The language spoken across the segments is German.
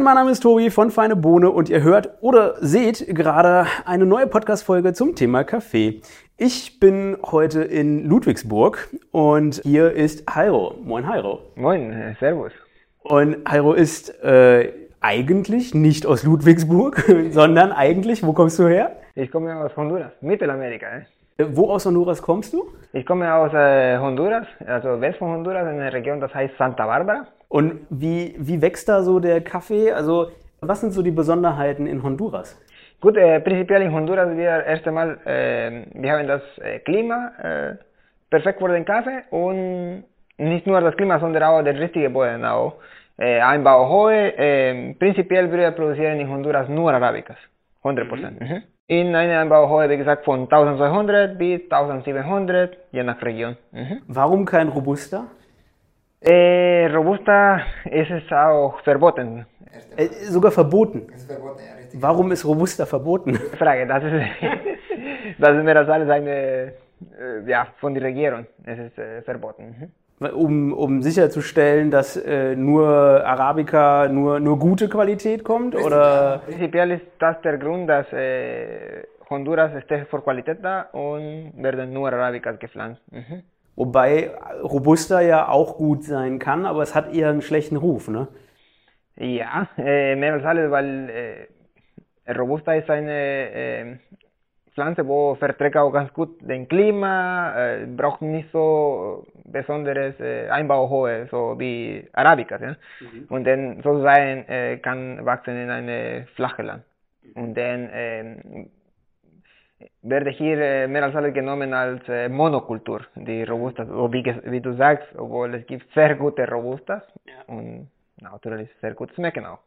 Moin, mein Name ist Tobi von Feine Bohne und ihr hört oder seht gerade eine neue Podcast-Folge zum Thema Kaffee. Ich bin heute in Ludwigsburg und hier ist Hairo. Moin, Hairo. Moin, äh, Servus. Und Hairo ist äh, eigentlich nicht aus Ludwigsburg, sondern eigentlich, wo kommst du her? Ich komme aus Honduras, Mittelamerika. Eh? Wo aus Honduras kommst du? Ich komme aus äh, Honduras, also West von Honduras, in einer Region, das heißt Santa Barbara. Und wie, wie wächst da so der Kaffee? Also, was sind so die Besonderheiten in Honduras? Gut, äh, prinzipiell in Honduras wir erst einmal, äh, wir haben das äh, Klima äh, perfekt für den Kaffee und nicht nur das Klima, sondern auch der richtige Boden auch. Äh, Einbau hohe, äh, prinzipiell wir produzieren in Honduras nur Arabicas, 100%. Mhm. Mhm. In einem Anbau wie gesagt, von 1200 bis 1700, je nach Region. Mhm. Warum kein Robusta? Äh, Robusta ist es auch verboten. Äh, sogar verboten? Ist verboten ja, richtig. Warum ist Robusta verboten? Frage, das ist, das ist mir das alles eine, äh, ja, von der Regierung. Es ist äh, verboten. Mhm um, um sicherzustellen, dass äh, nur Arabica nur, nur gute Qualität kommt? Oder? Prinzipiell ist das der Grund, dass äh, Honduras steht vor Qualität da und werden nur Arabicas gepflanzt. Mhm. Wobei Robusta ja auch gut sein kann, aber es hat eher einen schlechten Ruf, ne? Ja, äh, mehr als alles, weil äh, Robusta ist eine äh, Pflanze, wo verträgt auch ganz gut den Klima, äh, braucht nicht so besonderes äh, Einbauhohe, so wie Arabicas. Ja? Mhm. Und dann sozusagen äh, kann wachsen in eine flache Land. Und dann äh, werde hier äh, mehr als alles genommen als äh, Monokultur, die Robustas. Wie, wie, du sagst, obwohl es gibt sehr gute Robustas ja. und natürlich sehr gut schmecken auch.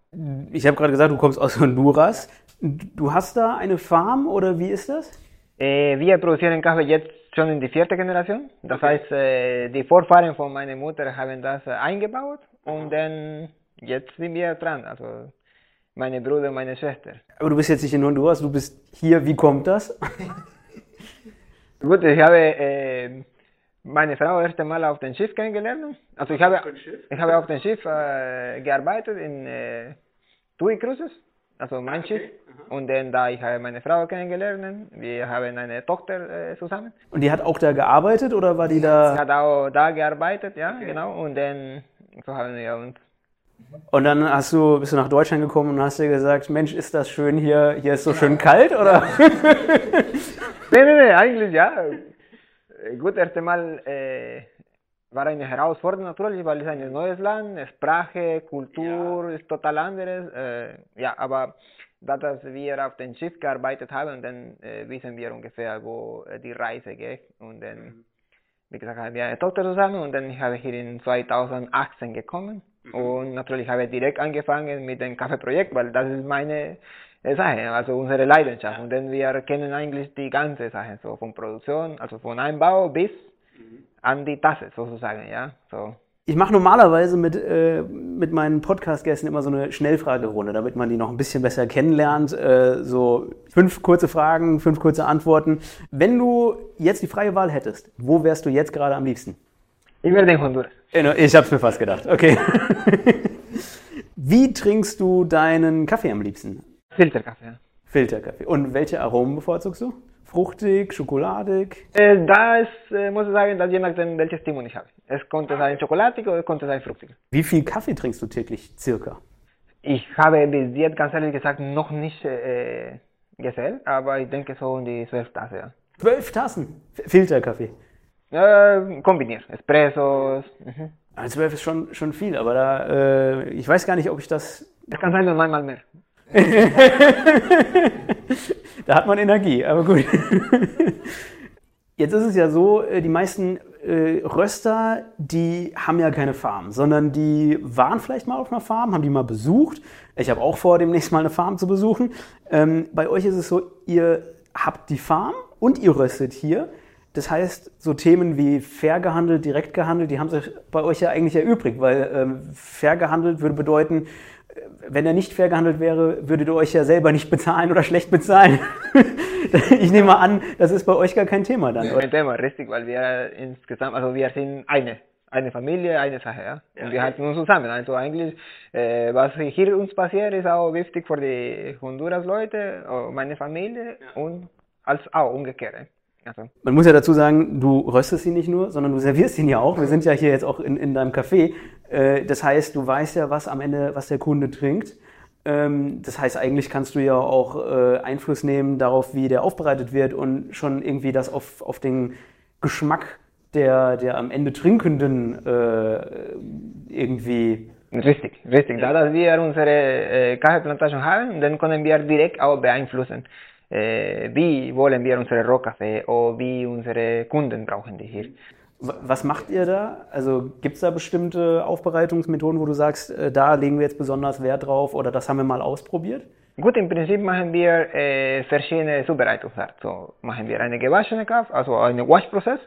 Ich habe gerade gesagt, du kommst aus Honduras. Du hast da eine Farm oder wie ist das? Äh, wir produzieren Kaffee jetzt schon in die vierte Generation. Das okay. heißt, äh, die Vorfahren von meiner Mutter haben das äh, eingebaut und dann jetzt sind wir dran. Also meine Bruder und meine Schwester. Aber du bist jetzt nicht in Honduras, du bist hier. Wie kommt das? Gut, ich habe äh, meine Frau erst einmal auf dem Schiff kennengelernt. Also ich habe, ich habe auf dem Schiff äh, gearbeitet in äh, TUI Cruises also mein okay. Schiff. Und dann da ich habe meine Frau kennengelernt, wir haben eine Tochter äh, zusammen. Und die hat auch da gearbeitet oder war die da? Sie hat auch da gearbeitet, ja, okay. genau. Und dann so haben wir uns. Und dann hast du, bist du nach Deutschland gekommen und hast dir gesagt, Mensch, ist das schön hier, hier ist so schön kalt, oder? nee, nee, nee, eigentlich ja. Gut, erst einmal äh, war eine Herausforderung natürlich, weil es ein neues Land, Sprache, Kultur ja. ist total anderes. Äh, ja, aber da dass wir auf dem Schiff gearbeitet haben, dann äh, wissen wir ungefähr, wo äh, die Reise geht. Und dann, mhm. wie gesagt, haben wir eine Tochter zusammen und dann habe ich hier in 2018 gekommen. Mhm. Und natürlich habe ich direkt angefangen mit dem Kaffeeprojekt, weil das ist meine Sache, also unsere Leidenschaft. Und dann wir kennen eigentlich die ganze Sache, so von Produktion, also von Einbau bis mhm an die Tasse sozusagen, ja. So. Ich mache normalerweise mit, äh, mit meinen Podcast-Gästen immer so eine Schnellfragerunde, damit man die noch ein bisschen besser kennenlernt. Äh, so fünf kurze Fragen, fünf kurze Antworten. Wenn du jetzt die freie Wahl hättest, wo wärst du jetzt gerade am liebsten? Ich wäre in Honduras. Ich habe es mir fast gedacht. Okay. Wie trinkst du deinen Kaffee am liebsten? Filterkaffee. Filterkaffee. Und welche Aromen bevorzugst du? Fruchtig, schokoladig? Äh, da ist, äh, muss ich sagen, dass je nachdem, welches Stimmung ich habe. Es konnte sein schokoladig oder es konnte sein fruchtig. Wie viel Kaffee trinkst du täglich, circa? Ich habe bis jetzt, ganz ehrlich gesagt, noch nicht äh, gezählt, aber ich denke so um die zwölf Tassen, ja. Zwölf Tassen? Filterkaffee? Äh, kombiniert. Espressos. Mhm. Also zwölf ist schon, schon viel, aber da, äh, ich weiß gar nicht, ob ich das... Es kann sein, nur einmal mehr. da hat man Energie, aber gut. Jetzt ist es ja so, äh, die meisten äh, Röster, die haben ja keine Farm, sondern die waren vielleicht mal auf einer Farm, haben die mal besucht. Ich habe auch vor, demnächst mal eine Farm zu besuchen. Ähm, bei euch ist es so, ihr habt die Farm und ihr röstet hier. Das heißt, so Themen wie fair gehandelt, direkt gehandelt, die haben sich bei euch ja eigentlich erübrigt, weil ähm, fair gehandelt würde bedeuten, wenn er nicht fair gehandelt wäre, würdet ihr euch ja selber nicht bezahlen oder schlecht bezahlen. ich nehme mal an, das ist bei euch gar kein Thema dann. Kein Thema, richtig, weil wir insgesamt, also wir sind eine, eine Familie, eine Sache, ja. Und Ja, wir ja. halten uns zusammen. Also eigentlich, äh, was hier uns passiert, ist auch wichtig für die Honduras-Leute, meine Familie und als auch umgekehrt. Also, Man muss ja dazu sagen, du röstest ihn nicht nur, sondern du servierst ihn ja auch. Wir sind ja hier jetzt auch in, in deinem Café. Äh, das heißt, du weißt ja, was am Ende, was der Kunde trinkt. Ähm, das heißt, eigentlich kannst du ja auch äh, Einfluss nehmen darauf, wie der aufbereitet wird und schon irgendwie das auf, auf den Geschmack der, der am Ende Trinkenden äh, irgendwie. Richtig, richtig. Da dass wir unsere äh, haben, dann können wir direkt auch beeinflussen, äh, wie wollen wir unsere Rohkaffee oder wie unsere Kunden brauchen die hier. Was macht ihr da? Also gibt es da bestimmte Aufbereitungsmethoden, wo du sagst, äh, da legen wir jetzt besonders Wert drauf oder das haben wir mal ausprobiert? Gut, im Prinzip machen wir äh, verschiedene Zubereitungsarten. So machen wir eine gewaschene Kaffee, also einen Waschprozess.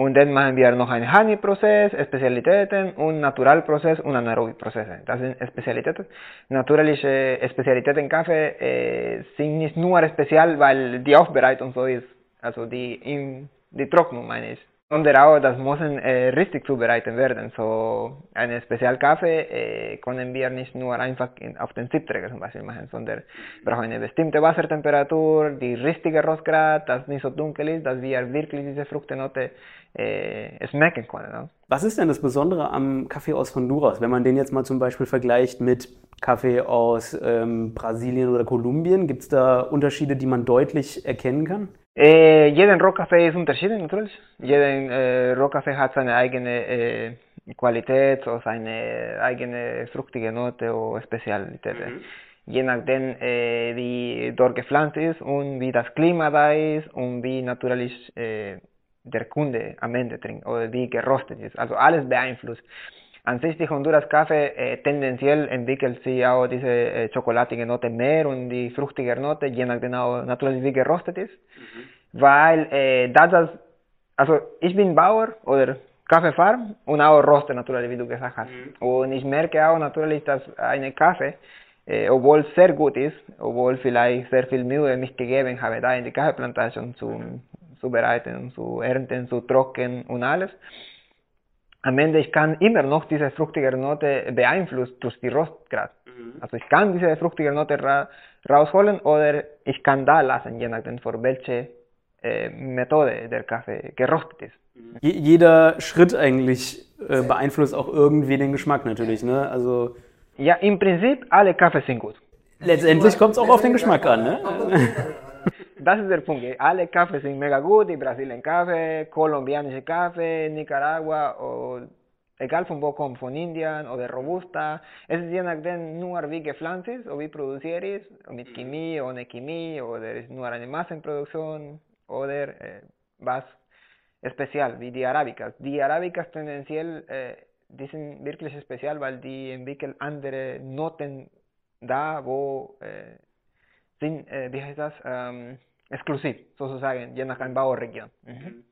Und dann machen wir noch einen Honey-Prozess, Spezialitäten und Naturalprozess und Anaerobic-Prozesse. Das sind Spezialitäten. Natürliche Spezialitäten Kaffee äh, sind nicht nur spezial, weil die Aufbereitung so ist, also die, in, die Trocknung meine ich. Sondern auch, das müssen äh, richtig zubereitet werden. So einen Spezialkaffee äh, können wir nicht nur einfach in, auf den Siebträger zum Beispiel machen, sondern brauchen eine bestimmte Wassertemperatur, die richtige Rostgrad, dass nicht so dunkel ist, dass wir wirklich diese Fruchtenote äh, schmecken können. No? Was ist denn das Besondere am Kaffee aus Honduras, wenn man den jetzt mal zum Beispiel vergleicht mit Kaffee aus ähm, Brasilien oder Kolumbien? Gibt es da Unterschiede, die man deutlich erkennen kann? Äh, jeden Rohkaffee ist unterschiedlich natürlich. Jeder äh, Rohkaffee hat seine eigene äh, Qualität, so seine eigene fruchtige Note oder Spezialität. Je nachdem, äh, wie dort gepflanzt ist und wie das Klima da ist und wie natürlich der Kunde am Ende trinkt oder wie gerostet ist. Also alles beeinflusst. An sich die Honduras Kaffee äh, tendenziell entwickelt sich auch diese äh, schokoladige Note mehr und die fruchtige Note, je nachdem auch natürlich wie gerostet ist. Weil äh, das, das, also ich bin Bauer oder Kaffeefarm und auch Roster natürlich, wie du gesagt hast. Und ich merke auch natürlich, dass eine Kaffee, äh, obwohl sehr gut ist, obwohl vielleicht sehr viel Mühe mich gegeben habe, da in die Kaffeeplantation zu, zu bereiten, zu ernten, zu trocknen und alles, am Ende ich kann immer noch diese fruchtige Note beeinflussen durch die Rostgrad. Also ich kann diese fruchtige Note ra rausholen oder ich kann da lassen, je nachdem für welche äh, Methode der Kaffee gerostet ist. Je jeder Schritt eigentlich äh, beeinflusst auch irgendwie den Geschmack natürlich. Ne? Also Ja, im Prinzip alle Kaffee sind gut. letztendlich kommt es auch auf den Geschmack an. Ne? Das ist der Punkt. Alle Kaffee sind mega gut, die Brasilien Kaffee, kolumbianische Kaffee, Nicaragua, oder egal von wo kommt, von Indien oder Robusta. Es ist je nachdem nur wie gepflanzt ist oder wie produziert ist, mit Chemie, ohne Chemie oder ist nur eine Massenproduktion oder äh, was spezial, wie die Arabicas. Die Arabicas tendenziell, äh, die sind wirklich spezial, weil die entwickeln andere Noten da, wo äh, sind, wie heißt das, ähm, exklusiv sozusagen, je nach Anbauregion. Mhm.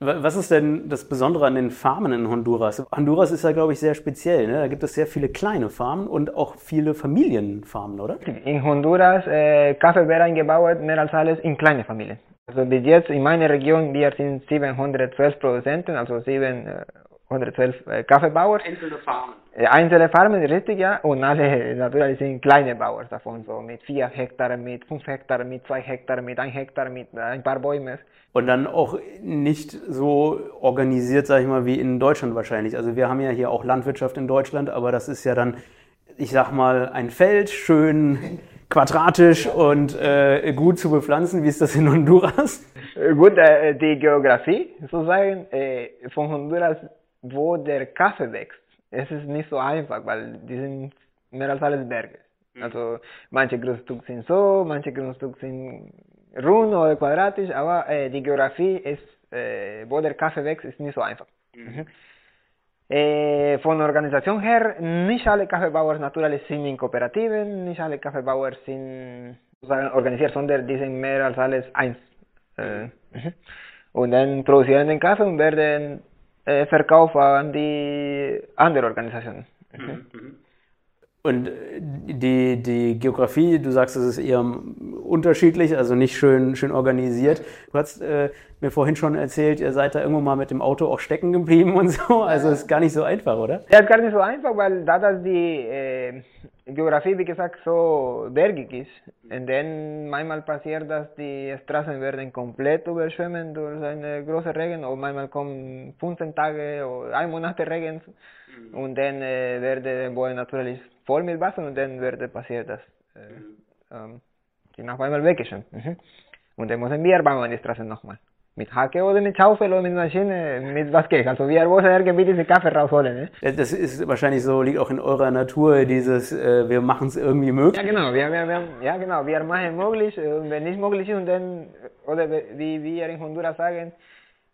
Wa- Was ist denn das Besondere an den Farmen in Honduras? Honduras ist ja, glaube ich, sehr speziell. Ne? Da gibt es sehr viele kleine Farmen und auch viele Familienfarmen, oder? In Honduras, äh, Kaffee wird eingebaut, mehr als alles in kleine Familien. Also bis jetzt in meiner Region, wir sind 712 Produzenten, also 712 äh, Kaffeebauer. Einzelne Farmen. Äh, Einzelne Farmen, richtig, ja, und alle natürlich sind kleine Bauern davon, so mit 4 Hektar, mit 5 Hektar, mit 2 Hektar, mit 1 Hektar, mit äh, ein paar Bäumen. Und dann auch nicht so organisiert, sag ich mal, wie in Deutschland wahrscheinlich. Also wir haben ja hier auch Landwirtschaft in Deutschland, aber das ist ja dann, ich sag mal, ein Feld, schön quadratisch und äh, gut zu bepflanzen. Wie ist das in Honduras? Äh, Gut, äh, die Geografie sozusagen äh, von Honduras, wo der Kaffee wächst, es ist nicht so einfach, weil die sind mehr als alles Berge. Also manche Grundstücke sind so, manche Grundstücke sind rund oder quadratisch, aber äh, die Geografie ist, äh, wo der Kaffee wächst, ist nicht so einfach. Mhm. Äh, von Organisation her, nicht alle Kaffeebauer natürlich sind in Kooperativen, nicht alle Kaffeebauer sind organisiert, sondern die sind mehr als alles eins. Äh, mhm. und dann produzieren den Kaffee und werden äh, verkauft an die andere Organisationen. Mhm. Und äh, die, die Geografie, du sagst, es ist eher unterschiedlich, also nicht schön, schön organisiert. Du hast äh, mir vorhin schon erzählt, ihr seid da irgendwo mal mit dem Auto auch stecken geblieben und so. Also ist gar nicht so einfach, oder? Ja, ist gar nicht so einfach, weil da das die äh, Geografie, wie gesagt, so bergig ist, und dann manchmal passiert, dass die Straßen werden komplett überschwemmen durch einen großen Regen, und manchmal kommen 15 Tage oder ein Monat Regen, und dann äh, werden die Bäume natürlich voll mit Wasser und dann würde passieren, dass äh, ähm, die nach einmal weggeschwemmt. Mhm. Und dann müssen wir bauen die Straße nochmal. Mit Hacke oder mit Schaufel oder mit Maschine, mit was geht. Also wir müssen irgendwie diesen Kaffee rausholen. Ne? Das ist wahrscheinlich so, liegt auch in eurer Natur, dieses, äh, wir machen es irgendwie möglich. Ja genau, wir, wir, wir, ja genau, wir machen möglich und wenn nicht möglich ist und dann, oder wie wir in Honduras sagen,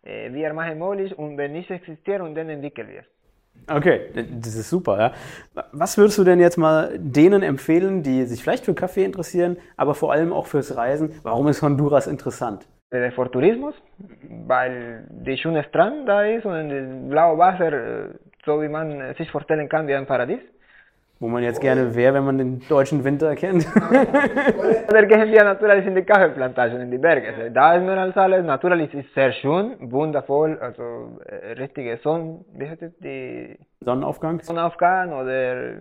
äh, wir machen möglich und wenn nicht existiert und dann entwickeln wir. Okay, das ist super. Ja. Was würdest du denn jetzt mal denen empfehlen, die sich vielleicht für Kaffee interessieren, aber vor allem auch fürs Reisen? Warum ist Honduras interessant? Für Tourismus, weil die schöne Strand da ist und das blaue Wasser, so wie man sich vorstellen kann, wie ein Paradies. Wo man jetzt gerne wäre, wenn man den deutschen Winter kennt. Oder gehen wir natürlich in die Kaffeeplantagen, in die Berge. Da ist mehr als alles. Natürlich ist es sehr schön, wundervoll, also äh, richtige Sonne, wie heißt es, die Sonnenaufgang? Sonnenaufgang oder,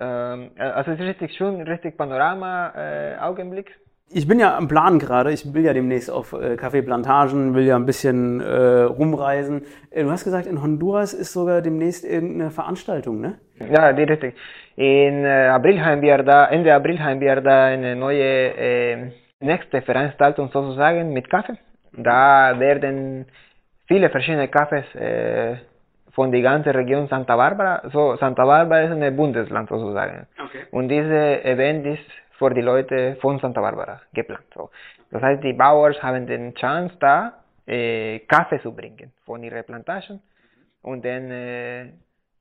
ähm, also es ist richtig schön, richtig Panorama, äh, Augenblick. Ich bin ja am Plan gerade. Ich will ja demnächst auf äh, Kaffeeplantagen, will ja ein bisschen äh, rumreisen. Äh, du hast gesagt, in Honduras ist sogar demnächst irgendeine Veranstaltung, ne? Ja, richtig. In äh, April haben wir da, Ende April haben wir da eine neue äh, nächste Veranstaltung sozusagen mit Kaffee. Da werden viele verschiedene Kaffees äh, von der ganzen Region Santa Barbara. So, Santa Barbara ist ein Bundesland sozusagen. Okay. Und dieses Event ist für die Leute von Santa Barbara geplant. So. Das heißt, die Bauern haben den Chance da, äh, Kaffee zu bringen von ihrer Plantagen. Und dann, äh,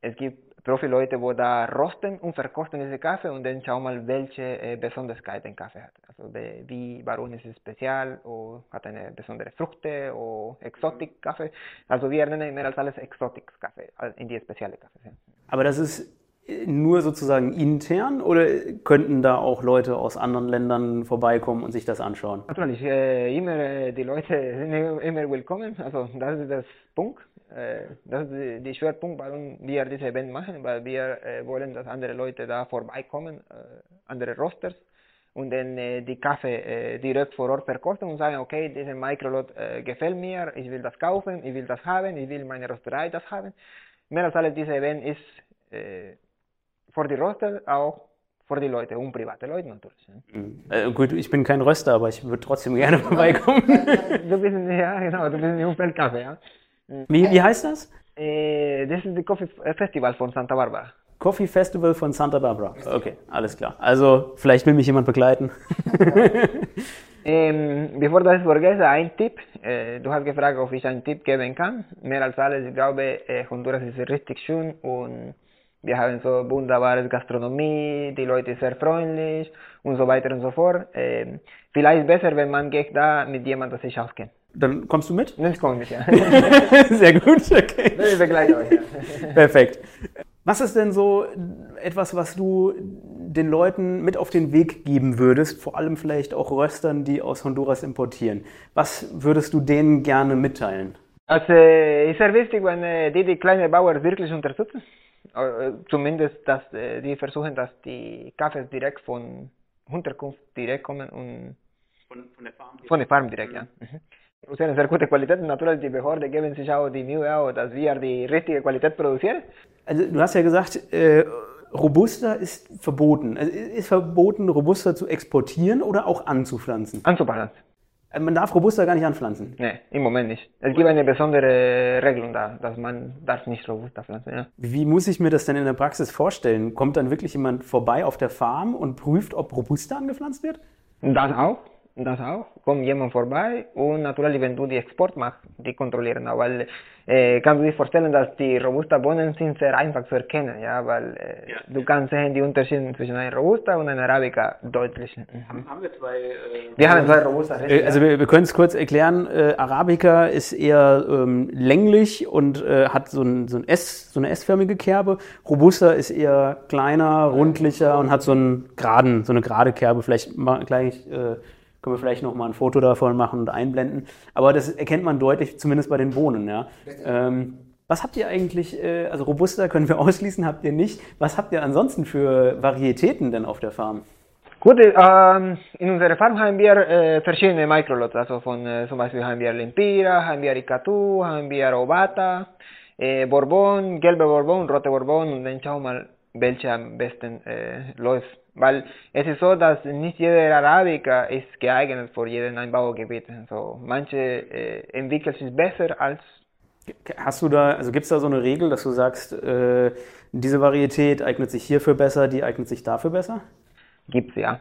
es gibt Profi-Leute, die da rosten und verkosten diese Kaffee und dann schauen mal, welche äh, Besonderheiten Kaffee hat. Also wie, warum ist es spezial oder hat eine besondere Früchte oder Exotik-Kaffee. Also wir nennen mehr als alles Exotik-Kaffee, in die spezielle Kaffee. Aber das ist nur sozusagen intern oder könnten da auch Leute aus anderen Ländern vorbeikommen und sich das anschauen? Natürlich, äh, immer äh, die Leute sind immer willkommen. Also das ist das Punkt. Äh, das ist der Schwerpunkt, warum wir dieses Event machen, weil wir äh, wollen, dass andere Leute da vorbeikommen, andere Rosters und dann die Kaffee direkt vor Ort verkosten und sagen, okay, dieser Microlot gefällt mir, ich will das kaufen, ich will das haben, ich will meine Rösterei das haben. Mehr als alles, dieses Event ist für die Röster auch für die Leute und private Leute natürlich. Mhm. Äh, gut, ich bin kein Röster, aber ich würde trotzdem gerne vorbeikommen. du bist, ja, genau, du bist in Umfeldkaffee, ja. Wie, wie heißt das? Äh, das ist das Coffee Festival von Santa Barbara. Coffee Festival von Santa Barbara. Okay, alles klar. Also, vielleicht will mich jemand begleiten. ähm, bevor das vergesse, ein Tipp. Äh, du hast gefragt, ob ich einen Tipp geben kann. Mehr als alles, ich glaube, äh, Honduras ist richtig schön und wir haben so wunderbare Gastronomie, die Leute sind sehr freundlich und so weiter und so fort. Ähm, vielleicht besser, wenn man geht da mit jemandem, der sich auskennt. Dann kommst du mit? Ich komme mit, ja. Sehr gut, okay. Ich begleite euch, ja. Perfekt. Was ist denn so etwas, was du den Leuten mit auf den Weg geben würdest, vor allem vielleicht auch Röstern, die aus Honduras importieren? Was würdest du denen gerne mitteilen? Also, ist sehr wichtig, wenn äh, die die kleinen Bauern wirklich unterstützen. Äh, zumindest, dass äh, die versuchen, dass die Kaffees direkt von Unterkunft direkt kommen und von, von der Farm direkt. Von der Farm direkt, ja. Mhm. produzieren sehr gute Qualität. Natürlich, die Behörden geben sich auch die Mühe, auch, dass wir die richtige Qualität produzieren. Also, du hast ja gesagt, äh, Robusta ist verboten. Also, ist verboten, Robusta zu exportieren oder auch anzupflanzen? Anzupflanzen. Also, man darf Robusta gar nicht anpflanzen? Nein, im Moment nicht. Es gibt eine besondere Regelung da, dass man darf nicht Robusta pflanzen. Ja. Wie muss ich mir das denn in der Praxis vorstellen? Kommt dann wirklich jemand vorbei auf der Farm und prüft, ob Robusta angepflanzt wird? Das auch. Das auch, kommt jemand vorbei und natürlich, wenn du die Export machst, die kontrollieren auch, weil äh, kannst du dir vorstellen, dass die Robusta Bohnen sind sehr einfach zu erkennen, ja, weil äh, ja. du kannst sehen die Unterschiede zwischen einer Robusta und einer Arabica deutlich. Mhm. Haben, wir zwei? Äh, wir haben zwei Robusta. Äh, also wir, wir können es kurz erklären. Äh, Arabica ist eher ähm, länglich und äh, hat so, ein, so, ein S, so eine S-förmige Kerbe. Robusta ist eher kleiner, rundlicher und hat so einen geraden, so eine gerade Kerbe. Vielleicht gleich äh, können wir vielleicht noch mal ein Foto davon machen und einblenden. Aber das erkennt man deutlich, zumindest bei den Bohnen. Ja. Ähm, was habt ihr eigentlich, äh, also Robusta können wir ausschließen, habt ihr nicht. Was habt ihr ansonsten für Varietäten denn auf der Farm? Gut, ähm, in unserer Farm haben wir äh, verschiedene Microlots, also von äh, zum Beispiel haben wir Lempira, haben wir Icatu, haben wir Obata, äh, Bourbon, gelbe Bourbon, rote Bourbon und dann schauen wir mal, welche am besten äh, läuft. Weil es ist so, dass nicht jeder Arabica ist geeignet für jeden Einbaugebiet. So, manche äh, entwickeln sich besser als. Hast du da, also gibt es da so eine Regel, dass du sagst, äh, diese Varietät eignet sich hierfür besser, die eignet sich dafür besser? Gibt es ja.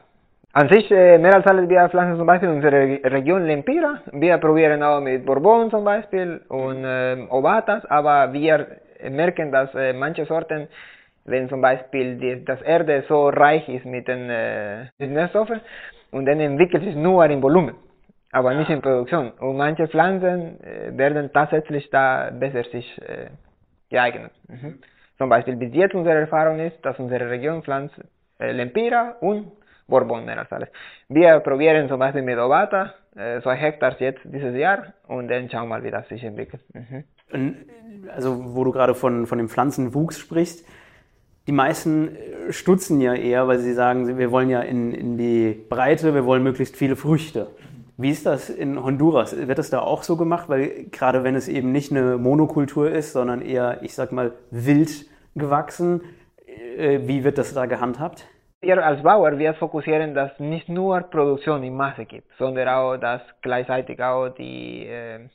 An sich, äh, mehr als alles, wir pflanzen zum Beispiel in unserer Region Lempira. Wir probieren auch mit Bourbon zum Beispiel und äh, Ovatas, aber wir merken, dass äh, manche Sorten wenn zum Beispiel die, das Erde so reich ist mit den äh, Nährstoffen und dann entwickelt sich nur in Volumen, aber nicht in Produktion. Und manche Pflanzen äh, werden tatsächlich da besser sich äh, geeignet. Mhm. Zum Beispiel bis jetzt unsere Erfahrung ist, dass unsere Region pflanzt äh, Lempira und Bourbon mehr als alles. Wir probieren zum Beispiel mit Ovata, äh, zwei Hektar jetzt dieses Jahr und dann schauen wir mal, wie das sich entwickelt. Mhm. Also wo du gerade von, von dem Pflanzenwuchs sprichst, die meisten äh, stutzen ja eher, weil sie sagen, wir wollen ja in, in die Breite, wir wollen möglichst viele Früchte. Wie ist das in Honduras? Wird das da auch so gemacht? Weil gerade wenn es eben nicht eine Monokultur ist, sondern eher, ich sag mal, wild gewachsen, äh, wie wird das da gehandhabt? Wir als Bauer, wir fokussieren, dass nicht nur Produktion in Masse gibt, sondern auch, dass gleichzeitig auch die äh,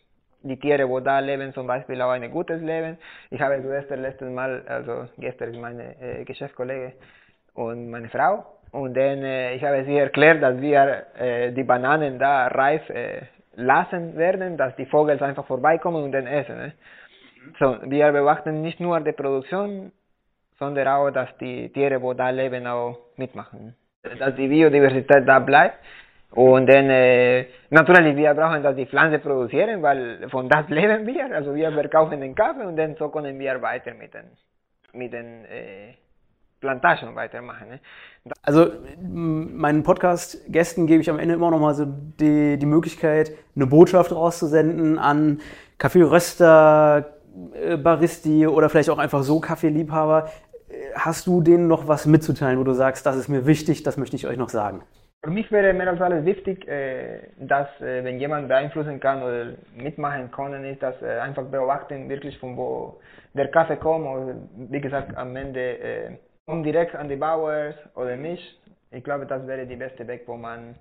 die Tiere, wo da leben, zum Beispiel auch ein gutes Leben. Ich habe gestern letztes Mal, also gestern meine äh, Geschäftskollege und meine Frau, und dann äh, ich habe sie erklärt, dass wir äh, die Bananen da reif äh, lassen werden, dass die Vögel einfach vorbeikommen und dann essen. Ne? So, wir beobachten nicht nur die Produktion, sondern auch, dass die Tiere, wo da leben, auch mitmachen. Dass die Biodiversität da bleibt und dann, äh, natürlich, wir brauchen dass die Pflanze produzieren, weil von das leben wir. Also wir verkaufen den Kaffee und dann so können wir weiter mit den, mit den äh, Plantagen weitermachen. Ne? Also meinen Podcast-Gästen gebe ich am Ende immer noch mal so die, die Möglichkeit, eine Botschaft rauszusenden an Kaffeeröster, äh, Baristi oder vielleicht auch einfach so Kaffeeliebhaber. Hast du denen noch was mitzuteilen, wo du sagst, das ist mir wichtig, das möchte ich euch noch sagen? Für mich wäre mehr als alles wichtig, äh, dass äh, wenn jemand beeinflussen kann oder mitmachen kann, ist, dass äh, einfach beobachten wirklich von wo der Kaffee kommt oder wie gesagt am Ende äh, kommt direkt an die Bauern oder nicht. Ich glaube, das wäre die beste Weg, wo man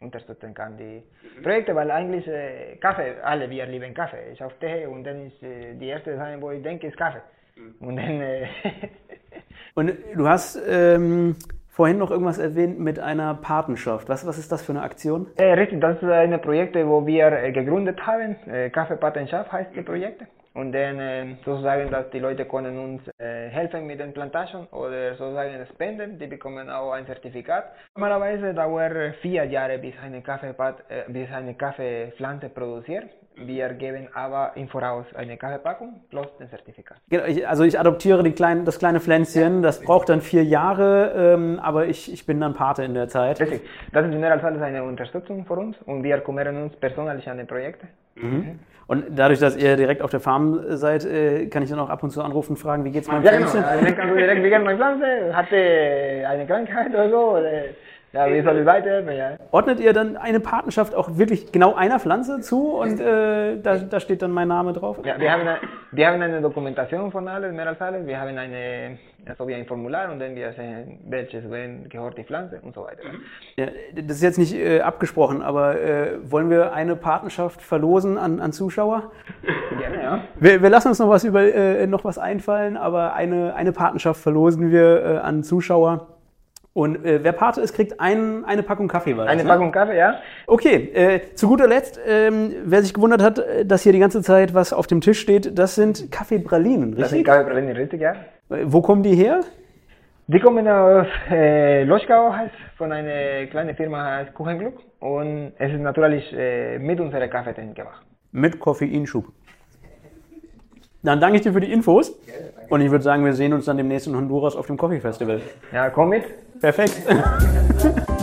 unterstützen kann die Projekte, weil eigentlich Kaffee, alle wir lieben Kaffee. Ich auf Tee und dann ist die erste Sache, wo ich denke, ist Kaffee. Mhm. Und dann. Und du hast ähm, vorhin noch irgendwas erwähnt mit einer Patenschaft. Was, was ist das für eine Aktion? Äh, richtig, das ist ein Projekt, wo wir äh, gegründet haben. Äh, Kaffeepatenschaft heißt das Projekt. Und dann äh, sozusagen, dass die Leute können uns äh, helfen mit den Plantagen oder sozusagen spenden. Die bekommen auch ein Zertifikat. Normalerweise dauert vier Jahre, bis eine, Kaffeepat, äh, bis eine Kaffeepflanze produziert. Wir geben aber im Voraus eine Kaffeepackung plus den Zertifikat. Genau, ich, also ich adoptiere die kleine, das kleine Pflänzchen, das braucht dann vier Jahre, ähm, aber ich, ich bin dann Pate in der Zeit. Richtig, das ist in der Fall eine Unterstützung für uns und wir kümmern uns persönlich an die Projekte. Mhm. Und dadurch, dass ihr direkt auf der Farm seid, äh, kann ich dann auch ab und zu anrufen und fragen, wie geht's meinem ja, Pflänzchen? Genau. Dann kannst du direkt, wie geht's meinem Pflanze? Hatte eine Krankheit oder so? Ja, wie soll es weiterhelfen? Ja. Ordnet ihr dann eine Partnerschaft auch wirklich genau einer Pflanze zu und äh, da, da steht dann mein Name drauf? Ja, wir haben eine, wir haben eine Dokumentation von alles, mehr als alles. Wir haben eine, also wie ein Formular und dann wir sehen, welches wen gehört die Pflanze und so weiter. Ja, das ist jetzt nicht äh, abgesprochen, aber äh, wollen wir eine Partnerschaft verlosen an, an Zuschauer? Gerne, ja. Wir, wir lassen uns noch was über äh, noch was einfallen, aber eine, eine Partnerschaft verlosen wir äh, an Zuschauer. Und äh, wer Pate ist, kriegt ein, eine Packung Kaffee. War das, Eine ne? Packung Kaffee, ja. Okay, äh, zu guter Letzt, ähm, wer sich gewundert hat, äh, dass hier die ganze Zeit was auf dem Tisch steht, das sind Kaffeepralinen, Das sind richtig? Kaffeepralinen, richtig, ja. Äh, Wo kommen die her? Die kommen aus äh, Loschgau, heißt von einer kleinen Firma heißt Kuchenclub und es ist natürlich äh, mit unserer Kaffeetechnik gemacht. Mit Koffeinschub. Dann danke ich dir für die Infos. Und ich würde sagen, wir sehen uns dann demnächst in Honduras auf dem Coffee Festival. Ja, komm mit. Perfekt.